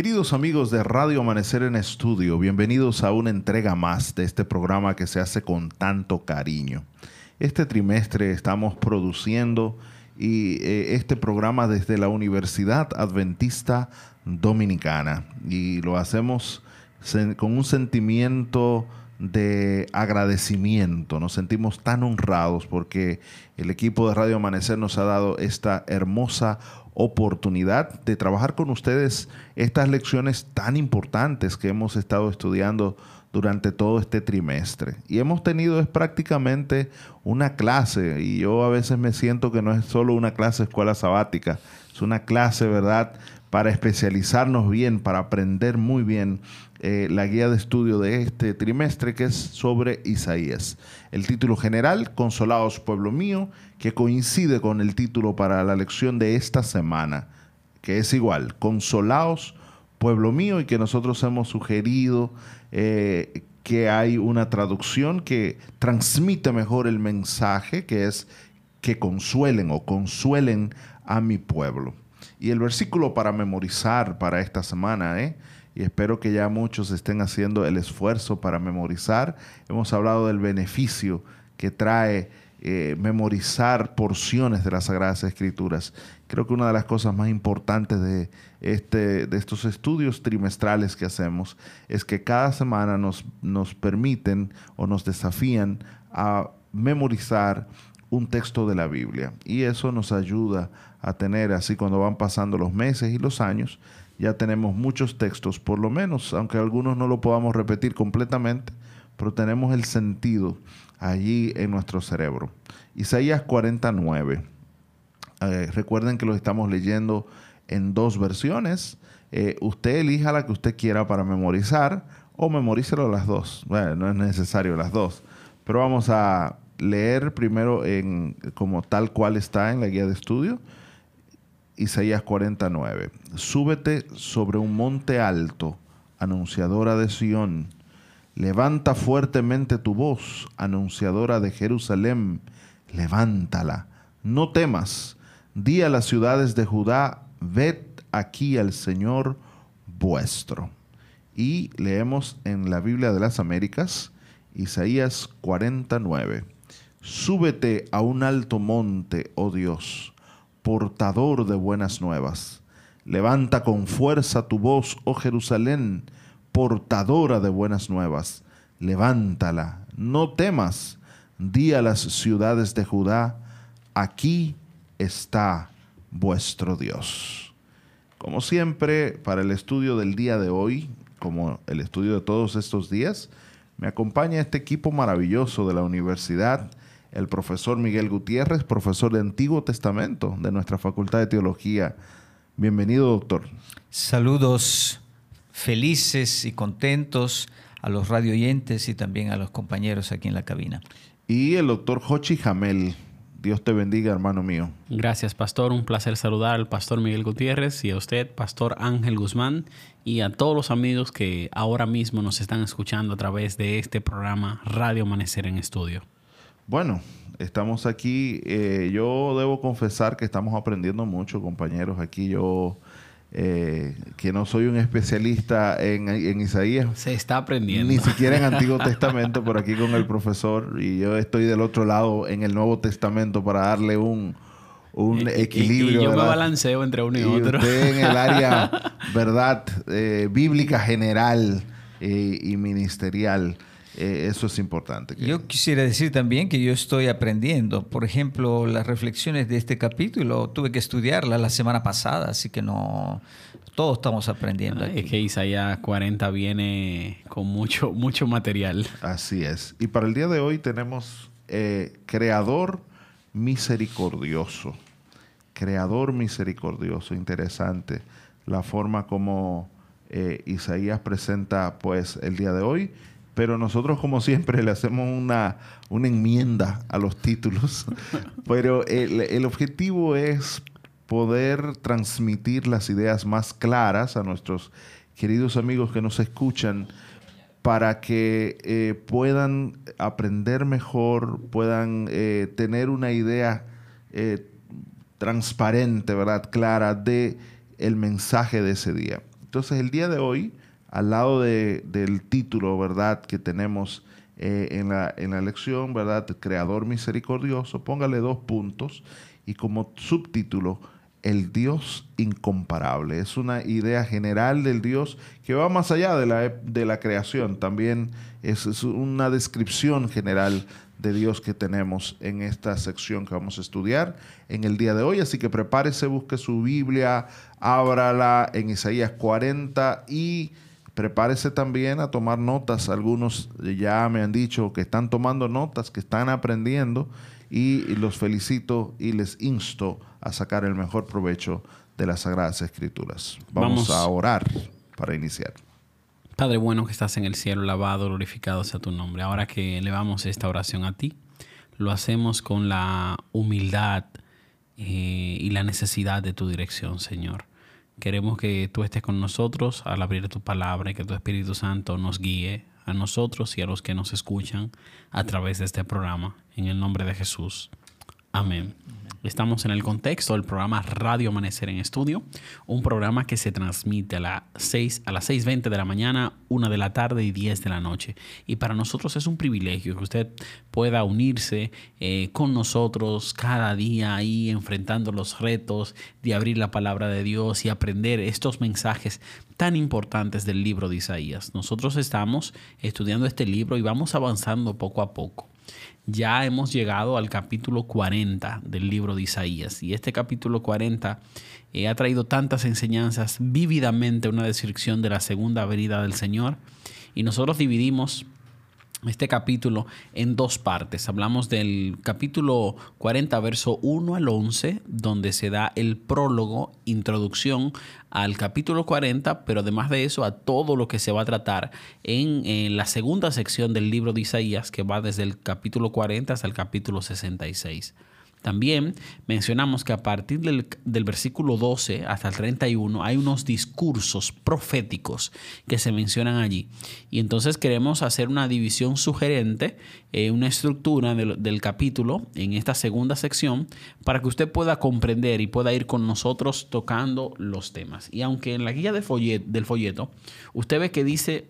Queridos amigos de Radio Amanecer en Estudio, bienvenidos a una entrega más de este programa que se hace con tanto cariño. Este trimestre estamos produciendo y, eh, este programa desde la Universidad Adventista Dominicana y lo hacemos con un sentimiento de agradecimiento. Nos sentimos tan honrados porque el equipo de Radio Amanecer nos ha dado esta hermosa oportunidad de trabajar con ustedes estas lecciones tan importantes que hemos estado estudiando durante todo este trimestre. Y hemos tenido es prácticamente una clase, y yo a veces me siento que no es solo una clase escuela sabática, es una clase, ¿verdad?, para especializarnos bien, para aprender muy bien eh, la guía de estudio de este trimestre que es sobre Isaías. El título general, Consolados Pueblo Mío, que coincide con el título para la lección de esta semana, que es igual, Consolaos Pueblo Mío, y que nosotros hemos sugerido eh, que hay una traducción que transmite mejor el mensaje, que es que consuelen o consuelen a mi pueblo. Y el versículo para memorizar para esta semana, ¿eh? Y espero que ya muchos estén haciendo el esfuerzo para memorizar. Hemos hablado del beneficio que trae eh, memorizar porciones de las Sagradas Escrituras. Creo que una de las cosas más importantes de, este, de estos estudios trimestrales que hacemos es que cada semana nos, nos permiten o nos desafían a memorizar un texto de la Biblia. Y eso nos ayuda a tener, así cuando van pasando los meses y los años, ya tenemos muchos textos, por lo menos, aunque algunos no lo podamos repetir completamente, pero tenemos el sentido allí en nuestro cerebro. Isaías 49. Eh, recuerden que lo estamos leyendo en dos versiones. Eh, usted elija la que usted quiera para memorizar o memorícelo las dos. Bueno, no es necesario las dos. Pero vamos a leer primero en, como tal cual está en la guía de estudio Isaías 49. Súbete sobre un monte alto, anunciadora de Sión. Levanta fuertemente tu voz, anunciadora de Jerusalén. Levántala. No temas. Di a las ciudades de Judá, ved aquí al Señor vuestro. Y leemos en la Biblia de las Américas, Isaías 49. Súbete a un alto monte, oh Dios portador de buenas nuevas. Levanta con fuerza tu voz, oh Jerusalén, portadora de buenas nuevas. Levántala, no temas. Di a las ciudades de Judá, aquí está vuestro Dios. Como siempre, para el estudio del día de hoy, como el estudio de todos estos días, me acompaña este equipo maravilloso de la universidad el profesor Miguel Gutiérrez, profesor de Antiguo Testamento de nuestra Facultad de Teología. Bienvenido, doctor. Saludos felices y contentos a los radioyentes y también a los compañeros aquí en la cabina. Y el doctor Jochi Jamel. Dios te bendiga, hermano mío. Gracias, pastor. Un placer saludar al pastor Miguel Gutiérrez y a usted, pastor Ángel Guzmán, y a todos los amigos que ahora mismo nos están escuchando a través de este programa Radio Amanecer en Estudio. Bueno, estamos aquí. Eh, yo debo confesar que estamos aprendiendo mucho, compañeros. Aquí yo, eh, que no soy un especialista en, Isaías. Se está aprendiendo. Ni siquiera en Antiguo Testamento, por aquí con el profesor. Y yo estoy del otro lado en el Nuevo Testamento para darle un, un equilibrio. Y, yo me balanceo entre uno y, otro. Usted en el área, ¿verdad? Eh, bíblica general y ministerial. Eh, eso es importante. Yo quisiera decir también que yo estoy aprendiendo. Por ejemplo, las reflexiones de este capítulo tuve que estudiarlas la semana pasada, así que no. Todos estamos aprendiendo. Es que Isaías 40 viene con mucho, mucho material. Así es. Y para el día de hoy tenemos eh, Creador misericordioso. Creador misericordioso. Interesante la forma como eh, Isaías presenta pues el día de hoy pero nosotros como siempre le hacemos una, una enmienda a los títulos. pero el, objetivo es poder transmitir las ideas más claras a nuestros queridos amigos que nos escuchan para que eh, puedan aprender mejor, puedan eh, tener una idea eh, transparente, ¿verdad? Clara de el mensaje de ese día. Entonces el día de hoy, al lado del título, ¿verdad?, que tenemos eh, en, la, en la lección, ¿verdad?, Creador misericordioso, póngale dos puntos y como subtítulo, el Dios incomparable. Es una idea general del Dios que va más allá de la, de la creación. También es, es, una descripción general de Dios que tenemos en esta sección que vamos a estudiar en el día de hoy. Así que prepárese, busque su Biblia, ábrala en Isaías 40 y prepárese también a tomar notas. Algunos ya me han dicho que están tomando notas, que están aprendiendo y los felicito y les insto a sacar el mejor provecho de las Sagradas Escrituras. Vamos, Vamos. a orar para iniciar. Padre bueno que estás en el cielo, lavado, glorificado sea tu nombre. Ahora que elevamos esta oración a ti, lo hacemos con la humildad eh, y la necesidad de tu dirección, Señor. Queremos que tú estés con nosotros al abrir tu palabra y que tu Espíritu Santo nos guíe a nosotros y a los que nos escuchan a través de este programa. En el nombre de Jesús. Amén. Estamos en el contexto del programa Radio Amanecer en Estudio, un programa que se transmite a, las 6, a las 6.20 de la mañana, 1 de la tarde y 10 de la noche. Y para nosotros es un privilegio que usted pueda unirse eh, con nosotros cada día ahí enfrentando los retos de abrir la palabra de Dios y aprender estos mensajes tan importantes del libro de Isaías. Nosotros estamos estudiando este libro y vamos avanzando poco a poco ya hemos llegado al capítulo 40 del libro de Isaías. Y este capítulo 40 eh, ha traído tantas enseñanzas, vívidamente una descripción de la segunda venida del Señor. Y nosotros dividimos este capítulo en dos partes. Hablamos del capítulo 40, verso 1 al 11, donde se da el prólogo, introducción al capítulo 40, pero además de eso a todo lo que se va a tratar en, en, la segunda sección del libro de Isaías, que va desde el capítulo 40 hasta el capítulo 66. También mencionamos que a partir del, versículo 12 hasta el 31 hay unos discursos proféticos que se mencionan allí. Y entonces queremos hacer una división sugerente, eh, una estructura del, del, capítulo en esta segunda sección para que usted pueda comprender y pueda ir con nosotros tocando los temas. Y aunque en la guía del folleto usted ve que dice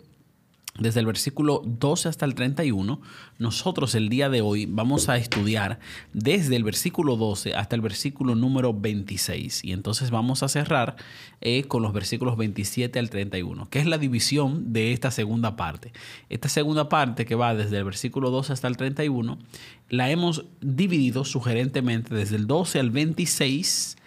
desde el versículo 12 hasta el 31, nosotros el día de hoy vamos a estudiar desde el versículo 12 hasta el versículo número 26. Y entonces vamos a cerrar eh, con los versículos 27 al 31, que es la división de esta segunda parte. Esta segunda parte que va desde el versículo 12 hasta el 31, la hemos dividido sugerentemente desde el 12 al 26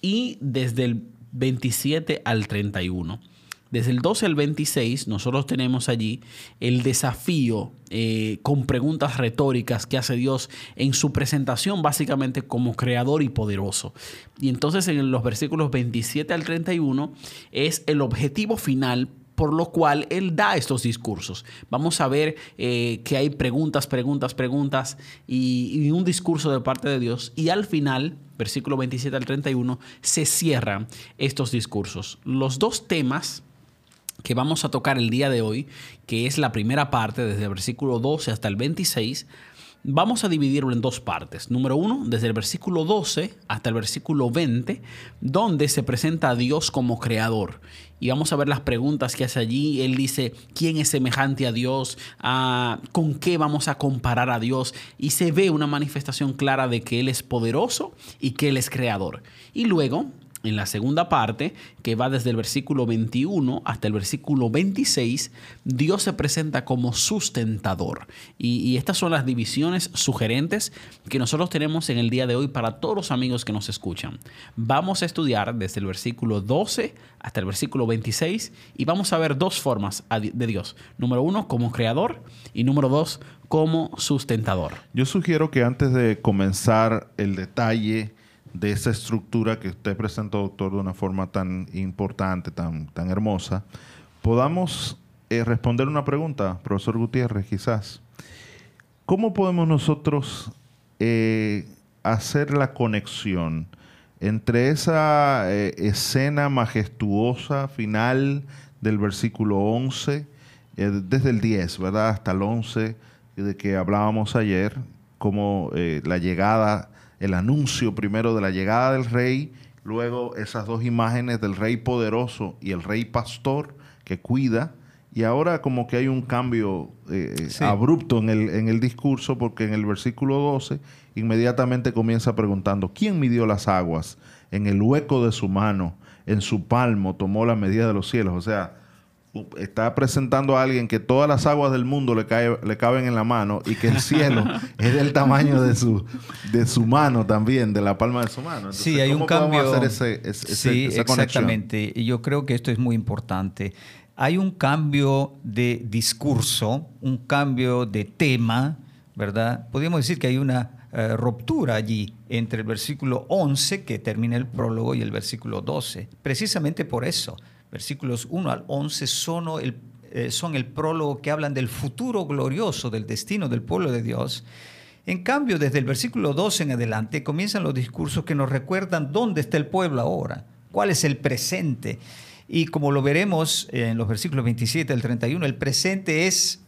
y desde el 27 al 31. Desde el 12 al 26 nosotros tenemos allí el desafío eh, con preguntas retóricas que hace Dios en su presentación básicamente como creador y poderoso. Y entonces en los versículos 27 al 31 es el objetivo final por lo cual él da estos discursos. Vamos a ver eh, que hay preguntas, preguntas, preguntas y, y un discurso de parte de Dios. Y al final, versículo 27 al 31, se cierran estos discursos. Los dos temas que vamos a tocar el día de hoy, que es la primera parte, desde el versículo 12 hasta el 26, vamos a dividirlo en dos partes. Número uno, desde el versículo 12 hasta el versículo 20, donde se presenta a Dios como creador. Y vamos a ver las preguntas que hace allí. Él dice, ¿quién es semejante a Dios? Ah, ¿Con qué vamos a comparar a Dios? Y se ve una manifestación clara de que Él es poderoso y que Él es creador. Y luego en la segunda parte, que va desde el versículo 21 hasta el versículo 26, Dios se presenta como sustentador. Y, estas son las divisiones sugerentes que nosotros tenemos en el día de hoy para todos los amigos que nos escuchan. Vamos a estudiar desde el versículo 12 hasta el versículo 26 y vamos a ver dos formas de Dios. Número uno, como creador y número dos, como sustentador. Yo sugiero que antes de comenzar el detalle, de esa estructura que usted presentó, doctor, de una forma tan importante, tan, tan hermosa, podamos eh, responder una pregunta, profesor Gutiérrez, quizás. ¿Cómo podemos nosotros eh, hacer la conexión entre esa eh, escena majestuosa final del versículo 11, desde el 10, ¿verdad? Hasta el 11, de que hablábamos ayer, como la llegada el anuncio primero de la llegada del rey, luego esas dos imágenes del rey poderoso y el rey pastor que cuida, y ahora como que hay un cambio eh, abrupto en el, en el discurso, porque en el versículo 12 inmediatamente comienza preguntando, ¿quién midió las aguas? En el hueco de su mano, en su palmo tomó la medida de los cielos. O sea, está presentando a alguien que todas las aguas del mundo le, cae, le caben en la mano y que el cielo es del tamaño de su, de su mano también, de la palma de su mano. sí, hay un cambio. Hacer ese, sí, exactamente. Y yo creo que esto es muy importante. Hay un cambio de discurso, un cambio de tema, ¿verdad? Podríamos decir que hay una eh, ruptura allí entre el versículo 11, que termina el prólogo, y el versículo 12. Precisamente por eso versículos 1 al 11 son el, eh, son el prólogo que hablan del futuro glorioso, del destino del pueblo de Dios. En cambio, desde el versículo 12 en adelante comienzan los discursos que nos recuerdan dónde está el pueblo ahora, cuál es el presente. Y como lo veremos en los versículos 27 al 31, el presente es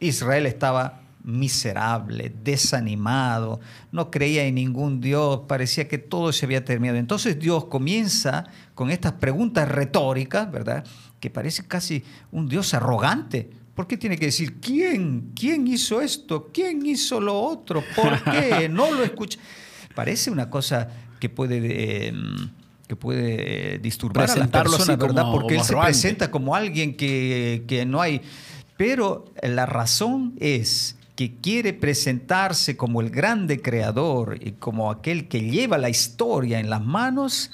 Israel estaba miserable, desanimado, no creía en ningún Dios, parecía que todo se había terminado. Entonces Dios comienza con estas preguntas retóricas, ¿verdad? Que parece casi un Dios arrogante. ¿Por qué tiene que decir quién? ¿Quién hizo esto? ¿Quién hizo lo otro? ¿Por qué? No lo escucha. Parece una cosa que puede em, que puede disturbar a la persona, ¿verdad? Porque él se presenta como alguien que, que no hay. Pero la razón es que quiere presentarse como el grande creador y como aquel que lleva la historia en las manos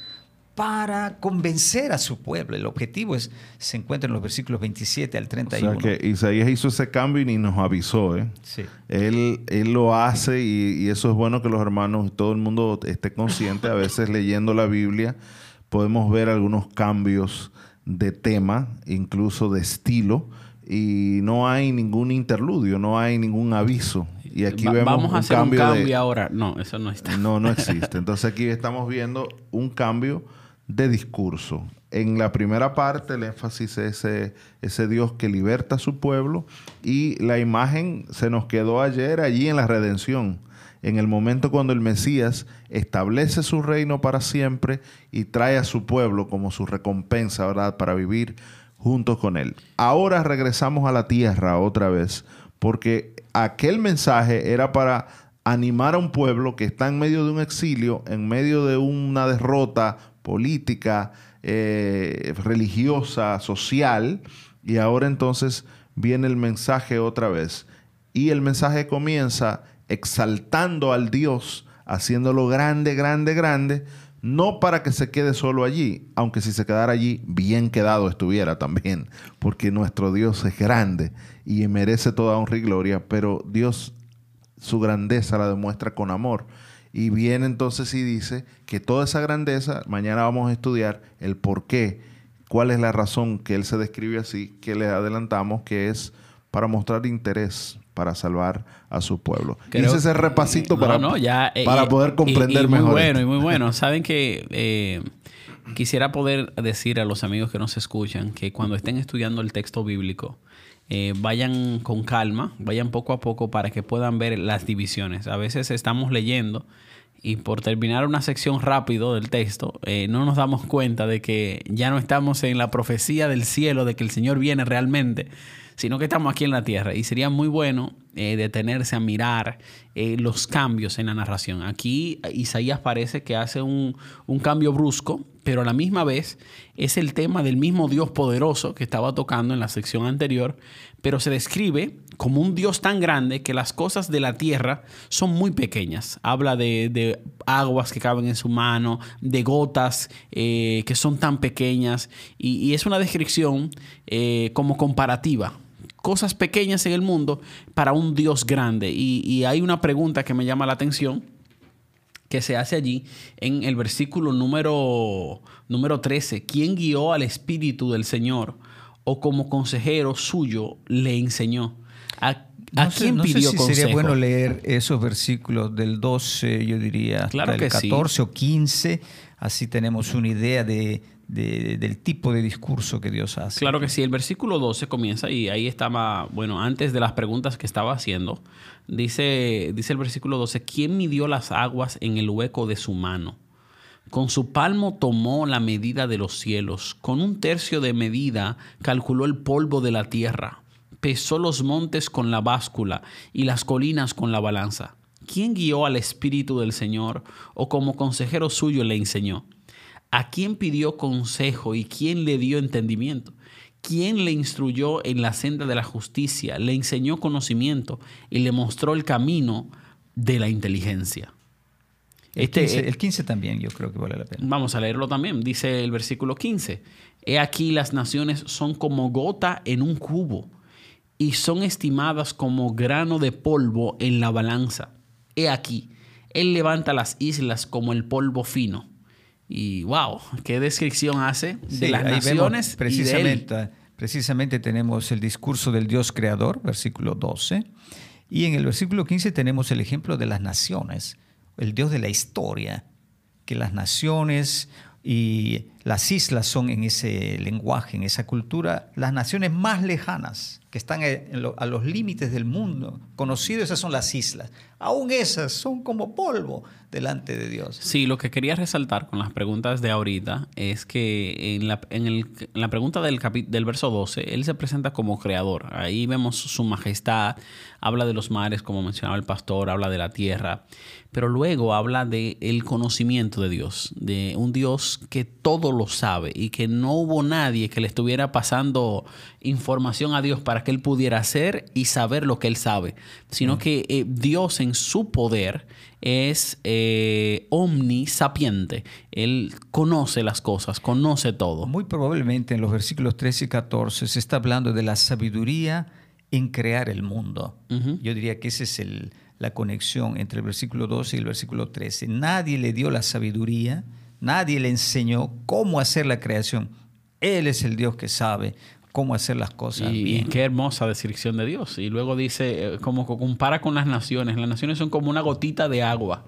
para convencer a su pueblo. El objetivo es, se encuentra en los versículos 27 al 31. O sea que Isaías hizo ese cambio y ni nos avisó. ¿eh? Sí. Él, él lo hace y, y, eso es bueno que los hermanos, todo el mundo esté consciente. A veces leyendo la Biblia podemos ver algunos cambios de tema, incluso de estilo y no hay ningún interludio, no hay ningún aviso. Y aquí vemos vamos a hacer un cambio ahora. No, eso no está. No, no existe. Entonces aquí estamos viendo un cambio de discurso. En la primera parte el énfasis es ese, ese Dios que liberta a su pueblo y la imagen se nos quedó ayer allí en la redención, en el momento cuando el Mesías establece su reino para siempre y trae a su pueblo como su recompensa, ¿verdad?, para vivir juntos con Él. Ahora regresamos a la tierra otra vez, porque aquel mensaje era para animar a un pueblo que está en medio de un exilio, en medio de una derrota política, eh, religiosa, social, y ahora entonces viene el mensaje otra vez. Y el mensaje comienza exaltando al Dios, haciéndolo grande, grande, grande, no para que se quede solo allí, aunque si se quedara allí, bien quedado estuviera también, porque nuestro Dios es grande y merece toda honra y gloria, pero Dios su grandeza la demuestra con amor. Y viene entonces y dice que toda esa grandeza, mañana vamos a estudiar el por qué, cuál es la razón que Él se describe así, que le adelantamos, que es para mostrar interés para salvar a su pueblo. Hice ese repasito para, eh, para poder comprender mejor. Muy bueno, y muy bueno. Saben que eh, quisiera poder decir a los amigos que nos escuchan que cuando estén estudiando el texto bíblico, eh, vayan con calma, vayan poco a poco para que puedan ver las divisiones. A veces estamos leyendo y por terminar una sección rápido del texto, no nos damos cuenta de que ya no estamos en la profecía del cielo, de que el Señor viene realmente, sino que estamos aquí en la tierra. Y sería muy bueno eh, detenerse a mirar eh, los cambios en la narración. Aquí Isaías parece que hace un, un, cambio brusco, pero a la misma vez es el tema del mismo Dios poderoso que estaba tocando en la sección anterior, pero se describe como un Dios tan grande que las cosas de la tierra son muy pequeñas. Habla de, aguas que caben en su mano, de gotas eh, que son tan pequeñas, y, es una descripción como comparativa cosas pequeñas en el mundo para un Dios grande. Y, hay una pregunta que me llama la atención que se hace allí en el versículo número, número 13. ¿Quién guió al Espíritu del Señor o como consejero suyo le enseñó? ¿A, quién pidió sé si Sería bueno leer esos versículos del 12, yo diría, claro del 14 o 15. Así tenemos una idea de, del tipo de discurso que Dios hace. Claro que sí, el versículo 12 comienza y ahí estaba, bueno, antes de las preguntas que estaba haciendo, dice, dice el versículo 12, ¿quién midió las aguas en el hueco de su mano? Con su palmo tomó la medida de los cielos, con un tercio de medida calculó el polvo de la tierra, pesó los montes con la báscula y las colinas con la balanza. ¿Quién guió al Espíritu del Señor o como consejero suyo le enseñó? ¿A quién pidió consejo y quién le dio entendimiento? ¿Quién le instruyó en la senda de la justicia, le enseñó conocimiento y le mostró el camino de la inteligencia? El, 15, este, el 15 también yo creo que vale la pena. Vamos a leerlo también. Dice el versículo 15. He aquí las naciones son como gota en un cubo y son estimadas como grano de polvo en la balanza. He aquí, Él levanta las islas como el polvo fino. Y wow, qué descripción hace de las naciones. precisamente, precisamente tenemos el discurso del Dios creador, versículo 12. Y en el versículo 15 tenemos el ejemplo de las naciones el Dios de la historia, que las naciones y las islas son en ese lenguaje, en esa cultura, las naciones más lejanas, que están a los límites del mundo conocido, esas son las islas. Aún esas son como polvo delante de Dios. Sí, lo que quería resaltar con las preguntas de ahorita es que en la, pregunta del, del verso 12, Él se presenta como creador. Ahí vemos su majestad, habla de los mares, como mencionaba el pastor, habla de la tierra, pero luego habla de el conocimiento de Dios, de un Dios que todo lo sabe y que no hubo nadie que le estuviera pasando información a Dios para que Él pudiera hacer y saber lo que Él sabe, sino que eh, Dios en su poder es eh, omnisapiente. Él conoce las cosas, conoce todo. Muy probablemente en los versículos 13 y 14 se está hablando de la sabiduría en crear el mundo. Yo diría que esa es el, la conexión entre el versículo 12 y el versículo 13. Nadie le dio la sabiduría, nadie le enseñó cómo hacer la creación. Él es el Dios que sabe cómo hacer las cosas y, bien. qué hermosa descripción de Dios. Y luego dice, eh, como compara con las naciones, las naciones son como una gotita de agua,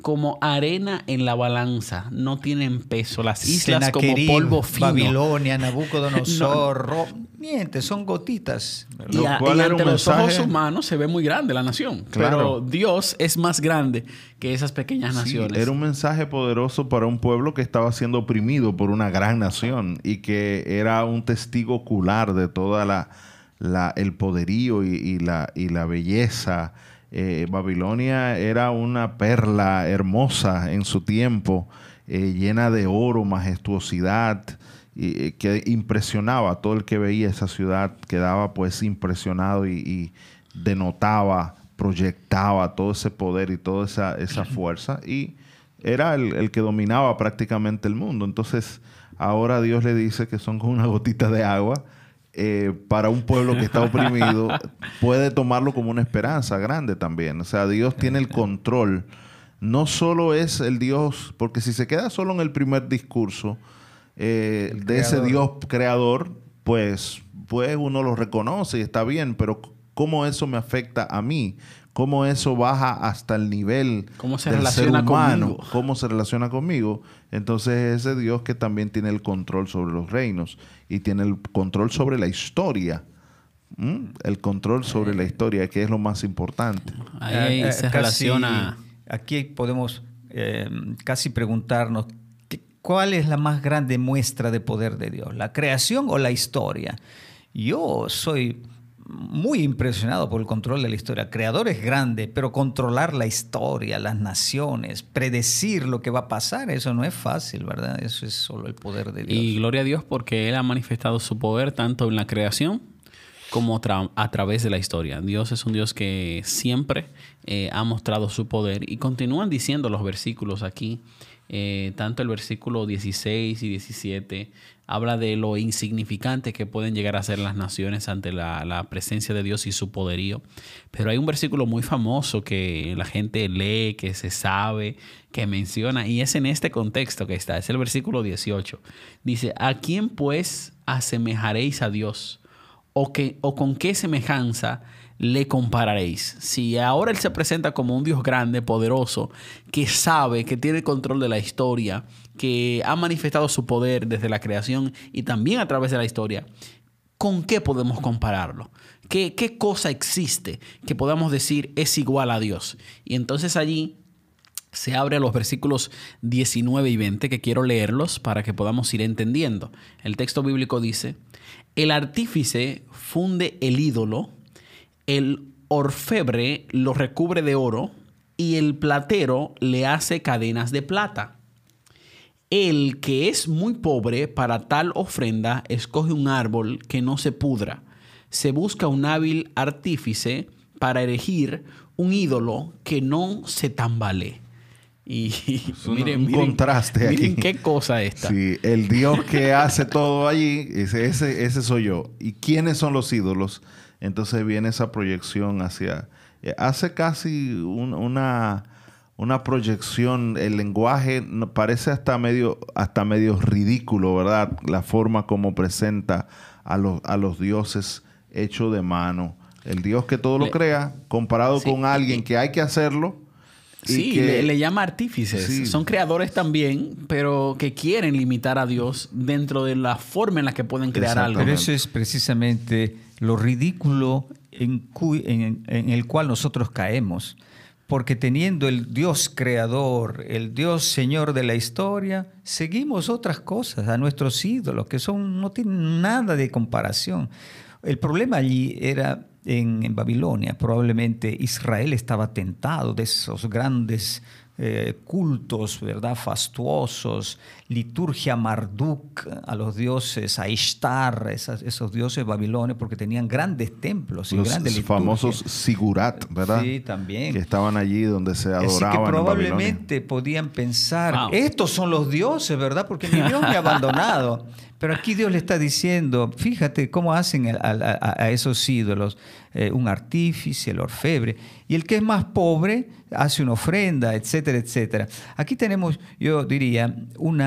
como arena en la balanza, no tienen peso. Las islas como polvo fino. Babilonia, Nabucodonosor, miente, son gotitas. Y, ante los ojos humanos se ve muy grande la nación, claro. pero Dios es más grande que esas pequeñas naciones. Era un mensaje poderoso para un pueblo que estaba siendo oprimido por una gran nación y que era un testigo de toda la, el poderío y, la, y la belleza. Eh, Babilonia era una perla hermosa en su tiempo, eh, llena de oro, majestuosidad, y, eh, que impresionaba a todo el que veía esa ciudad, quedaba pues impresionado y, denotaba, proyectaba todo ese poder y toda esa, esa fuerza y era el, el, que dominaba prácticamente el mundo. Entonces, ahora Dios le dice que son como una gotita de agua eh, para un pueblo que está oprimido, puede tomarlo como una esperanza grande también. O sea, Dios tiene el control. No solo es el Dios, porque si se queda solo en el primer discurso eh, de ese Dios creador, pues, pues uno lo reconoce y está bien, pero ¿cómo eso me afecta a mí? Cómo eso baja hasta el nivel ¿Cómo se relaciona humano, cómo se relaciona conmigo. Entonces ese Dios que también tiene el control sobre los reinos y tiene el control sobre la historia. El control sobre la historia, que es lo más importante. Ahí eh, se relaciona. Aquí podemos eh, casi preguntarnos cuál es la más grande muestra de poder de Dios, la creación o la historia. Yo soy muy impresionado por el control de la historia. Creador es grande, pero controlar la historia, las naciones, predecir lo que va a pasar, eso no es fácil, ¿verdad? Eso es solo el poder de Dios. Y gloria a Dios porque Él ha manifestado su poder tanto en la creación como a través de la historia. Dios es un Dios que siempre eh, ha mostrado su poder y continúan diciendo los versículos aquí. Eh, tanto el versículo 16 y 17 habla de lo insignificante que pueden llegar a ser las naciones ante la, presencia de Dios y su poderío. Pero hay un versículo muy famoso que la gente lee, que se sabe, que menciona, y es en este contexto que está, es el versículo 18. Dice, ¿a quién pues asemejaréis a Dios? ¿O, que, o con qué semejanza le compararéis? Si ahora Él se presenta como un Dios grande, poderoso, que sabe, que tiene control de la historia, que ha manifestado su poder desde la creación y también a través de la historia, ¿con qué podemos compararlo? ¿Qué, qué cosa existe que podamos decir es igual a Dios? Y entonces allí se abre a los versículos 19 y 20, que quiero leerlos para que podamos ir entendiendo. El texto bíblico dice, el artífice funde el ídolo, el orfebre lo recubre de oro y el platero le hace cadenas de plata. El que es muy pobre para tal ofrenda escoge un árbol que no se pudra. Se busca un hábil artífice para erigir un ídolo que no se tambalee. Y, miren, un contraste miren qué cosa esta. Sí, el Dios que hace todo allí, ese, ese, ese soy yo. ¿Y quiénes son los ídolos? Entonces viene esa proyección hacia... Eh, hace casi una, una proyección, el lenguaje parece hasta medio, hasta medio ridículo, ¿verdad? La forma como presenta a los, a los dioses hechos de mano. El Dios que todo lo crea, comparado con alguien que hay que hacerlo Sí, le, llama artífices. Son creadores también, pero que quieren limitar a Dios dentro de la forma en la que pueden crear algo. Pero eso es precisamente lo ridículo en, en, el cual nosotros caemos. Porque teniendo el Dios creador, el Dios Señor de la historia, seguimos otras cosas, a nuestros ídolos, que son, no tienen nada de comparación. El problema allí era en, Babilonia. Probablemente Israel estaba tentado de esos grandes eh, cultos, ¿verdad? Fastuosos, liturgia Marduk a los dioses, a Ishtar, esos dioses babilonios, porque tenían grandes templos y los grandes famosos Sigurat, ¿verdad? Sí, también. Que estaban allí donde se adoraban. Así que probablemente podían pensar, estos son los dioses, ¿verdad? Porque mi Dios me ha abandonado. Pero aquí Dios le está diciendo, fíjate cómo hacen a, esos ídolos, eh, un artífice, el orfebre, y el que es más pobre hace una ofrenda, etcétera, etcétera. Aquí tenemos, yo diría, un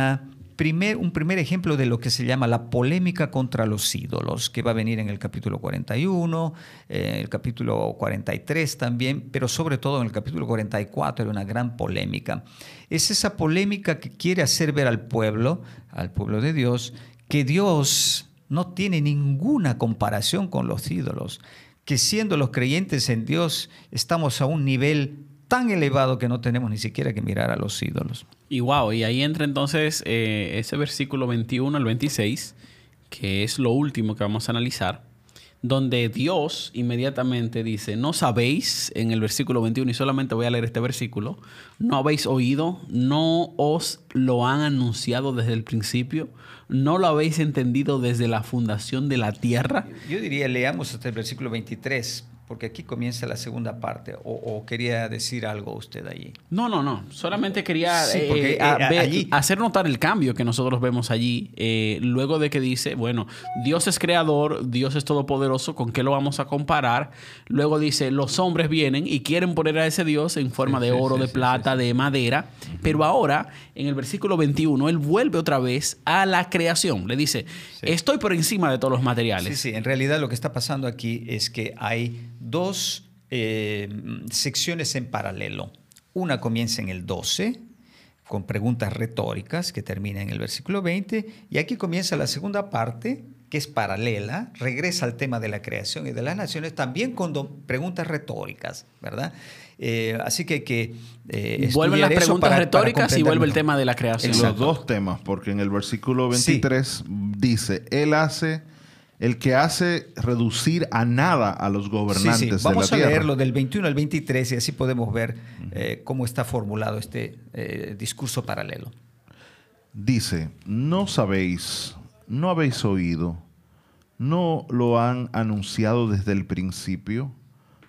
primer ejemplo de lo que se llama la polémica contra los ídolos, que va a venir en el capítulo 41, en eh, el capítulo 43 también, pero sobre todo en el capítulo 44 era una gran polémica. Es esa polémica que quiere hacer ver al pueblo, al pueblo de Dios, que Dios no tiene ninguna comparación con los ídolos, que siendo los creyentes en Dios estamos a un nivel tan elevado que no tenemos ni siquiera que mirar a los ídolos. Y wow, y ahí entra entonces eh, ese versículo 21 al 26, que es lo último que vamos a analizar, donde Dios inmediatamente dice, no sabéis, en el versículo 21, y solamente voy a leer este versículo, no habéis oído, no os lo han anunciado desde el principio, no lo habéis entendido desde la fundación de la tierra. Yo diría, leamos hasta el versículo 23 porque aquí comienza la segunda parte, o, quería decir algo usted allí. No, no, no, solamente quería eh, eh, hacer notar el cambio que nosotros vemos allí, eh, luego de que dice, bueno, Dios es creador, Dios es todopoderoso, ¿con qué lo vamos a comparar? Luego dice, los hombres vienen y quieren poner a ese Dios en forma de oro, de plata, de madera, pero ahora, en el versículo 21, él vuelve otra vez a la creación, le dice, estoy por encima de todos los materiales. Sí, sí, en realidad lo que está pasando aquí es que hay dos eh, secciones en paralelo. Una comienza en el 12, con preguntas retóricas que termina en el versículo 20, y aquí comienza la segunda parte, que es paralela, regresa al tema de la creación y de las naciones, también con preguntas retóricas, ¿verdad? Eh, así que que eh, vuelven las preguntas retóricas y vuelve el tema de la creación. Los dos temas, porque en el versículo 23 dice, Él hace el que hace reducir a nada a los gobernantes de la tierra. Vamos a leerlo del 21 al 23 y así podemos ver eh, cómo está formulado este eh, discurso paralelo. Dice, no sabéis, no habéis oído, no lo han anunciado desde el principio,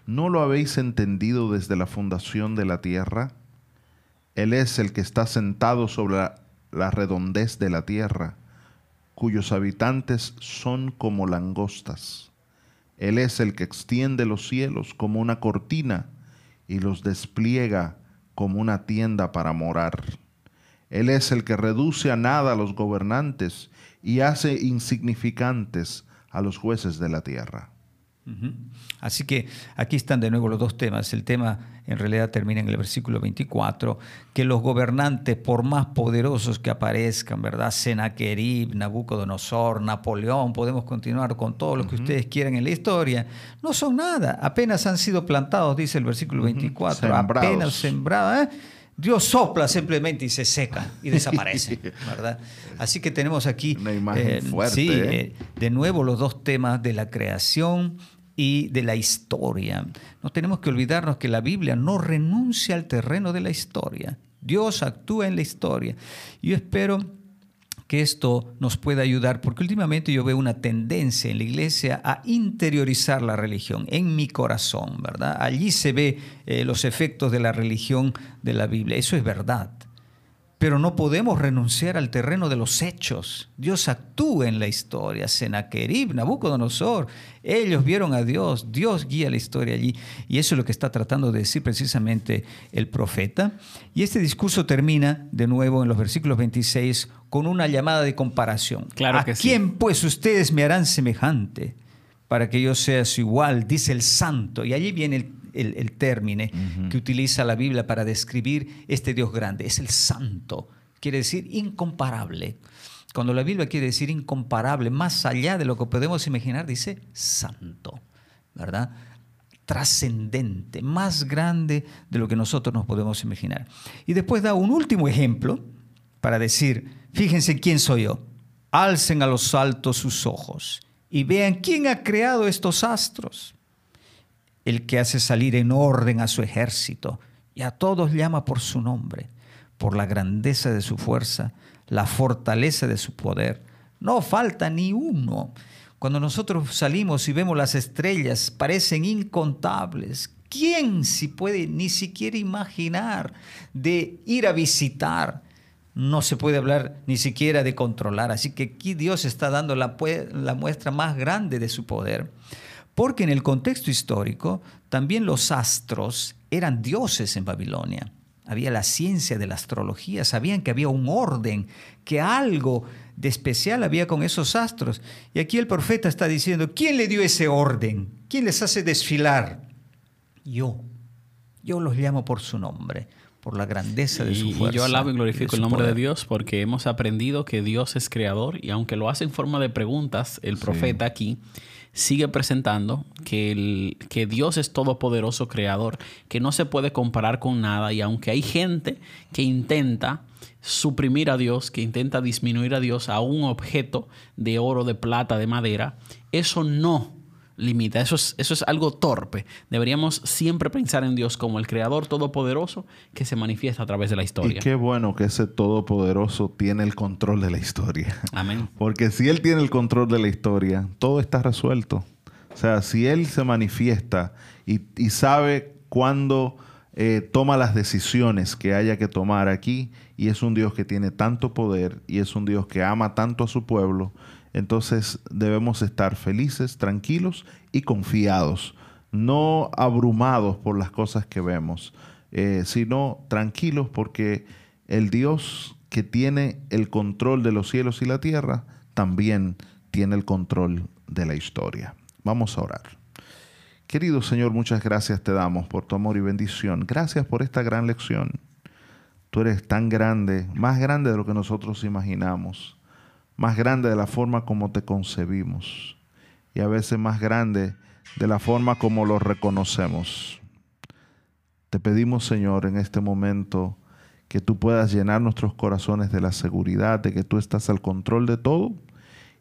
no lo habéis entendido desde la fundación de la tierra. Él es el que está sentado sobre la redondez de la tierra cuyos habitantes son como langostas. Él es el que extiende los cielos como una cortina y los despliega como una tienda para morar. Él es el que reduce a nada a los gobernantes y hace insignificantes a los jueces de la tierra. Así que aquí están de nuevo los dos temas. El tema en realidad termina en el versículo 24, que los gobernantes, por más poderosos que aparezcan, ¿verdad? Senaquerib, Nabucodonosor, Napoleón, podemos continuar con todo lo que ustedes quieran en la historia, no son nada, apenas han sido plantados, dice el versículo 24, apenas sembrados. ¿eh? Dios sopla simplemente y se seca y desaparece, ¿verdad? Así que tenemos aquí una imagen eh, fuerte. Sí. Eh, de nuevo los dos temas de la creación y de la historia. No tenemos que olvidarnos que la Biblia no renuncia al terreno de la historia. Dios actúa en la historia. Yo espero que esto nos pueda ayudar, porque últimamente yo veo una tendencia en la iglesia a interiorizar la religión en mi corazón, ¿verdad? Allí se ve eh, los efectos de la religión de la Biblia. Eso es verdad. Pero no podemos renunciar al terreno de los hechos. Dios actúa en la historia. Senaquerib, Nabucodonosor, ellos vieron a Dios. Dios guía la historia allí. Y eso es lo que está tratando de decir precisamente el profeta. Y este discurso termina de nuevo en los versículos 26 con una llamada de comparación. Claro ¿A que quién pues ustedes me harán semejante para que yo sea su igual? Dice el santo. Y allí viene el el, término que utiliza la Biblia para describir este Dios grande. Es el santo, quiere decir incomparable. Cuando la Biblia quiere decir incomparable, más allá de lo que podemos imaginar, dice santo, ¿verdad? Trascendente, más grande de lo que nosotros nos podemos imaginar. Y después da un último ejemplo para decir, fíjense quién soy yo. Alcen a los altos sus ojos y vean quién ha creado estos astros el que hace salir en orden a su ejército y a todos llama por su nombre, por la grandeza de su fuerza, la fortaleza de su poder. No falta ni uno. Cuando nosotros salimos y vemos las estrellas, parecen incontables. ¿Quién si puede ni siquiera imaginar de ir a visitar? No se puede hablar ni siquiera de controlar. Así que aquí Dios está dando la, la muestra más grande de su poder. Porque en el contexto histórico también los astros eran dioses en Babilonia. Había la ciencia de la astrología, sabían que había un orden, que algo de especial había con esos astros. Y aquí el profeta está diciendo, ¿quién le dio ese orden? ¿Quién les hace desfilar? Yo. Yo los llamo por su nombre por la grandeza de su fuerza. Y yo alabo y glorifico el nombre de Dios porque hemos aprendido que Dios es creador y aunque lo hace en forma de preguntas, el profeta aquí sigue presentando que, el, que Dios es todopoderoso creador, que no se puede comparar con nada y aunque hay gente que intenta suprimir a Dios, que intenta disminuir a Dios a un objeto de oro, de plata, de madera, eso no limita. Eso es, eso es algo torpe. Deberíamos siempre pensar en Dios como el Creador Todopoderoso que se manifiesta a través de la historia. Y qué bueno que ese Todopoderoso tiene el control de la historia. Amén. Porque si Él tiene el control de la historia, todo está resuelto. O sea, si Él se manifiesta y, sabe cuándo eh, toma las decisiones que haya que tomar aquí, y es un Dios que tiene tanto poder y es un Dios que ama tanto a su pueblo, entonces debemos estar felices, tranquilos y confiados, no abrumados por las cosas que vemos, eh, sino tranquilos porque el Dios que tiene el control de los cielos y la tierra también tiene el control de la historia. Vamos a orar. Querido Señor, muchas gracias te damos por tu amor y bendición. Gracias por esta gran lección. Tú eres tan grande, más grande de lo que nosotros imaginamos más grande de la forma como te concebimos y a veces más grande de la forma como lo reconocemos. Te pedimos, Señor, en este momento que tú puedas llenar nuestros corazones de la seguridad de que tú estás al control de todo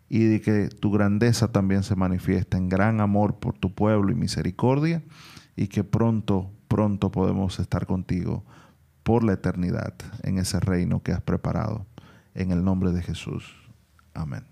y de que tu grandeza también se manifiesta en gran amor por tu pueblo y misericordia y que pronto, pronto podemos estar contigo por la eternidad en ese reino que has preparado. En el nombre de Jesús. Amen.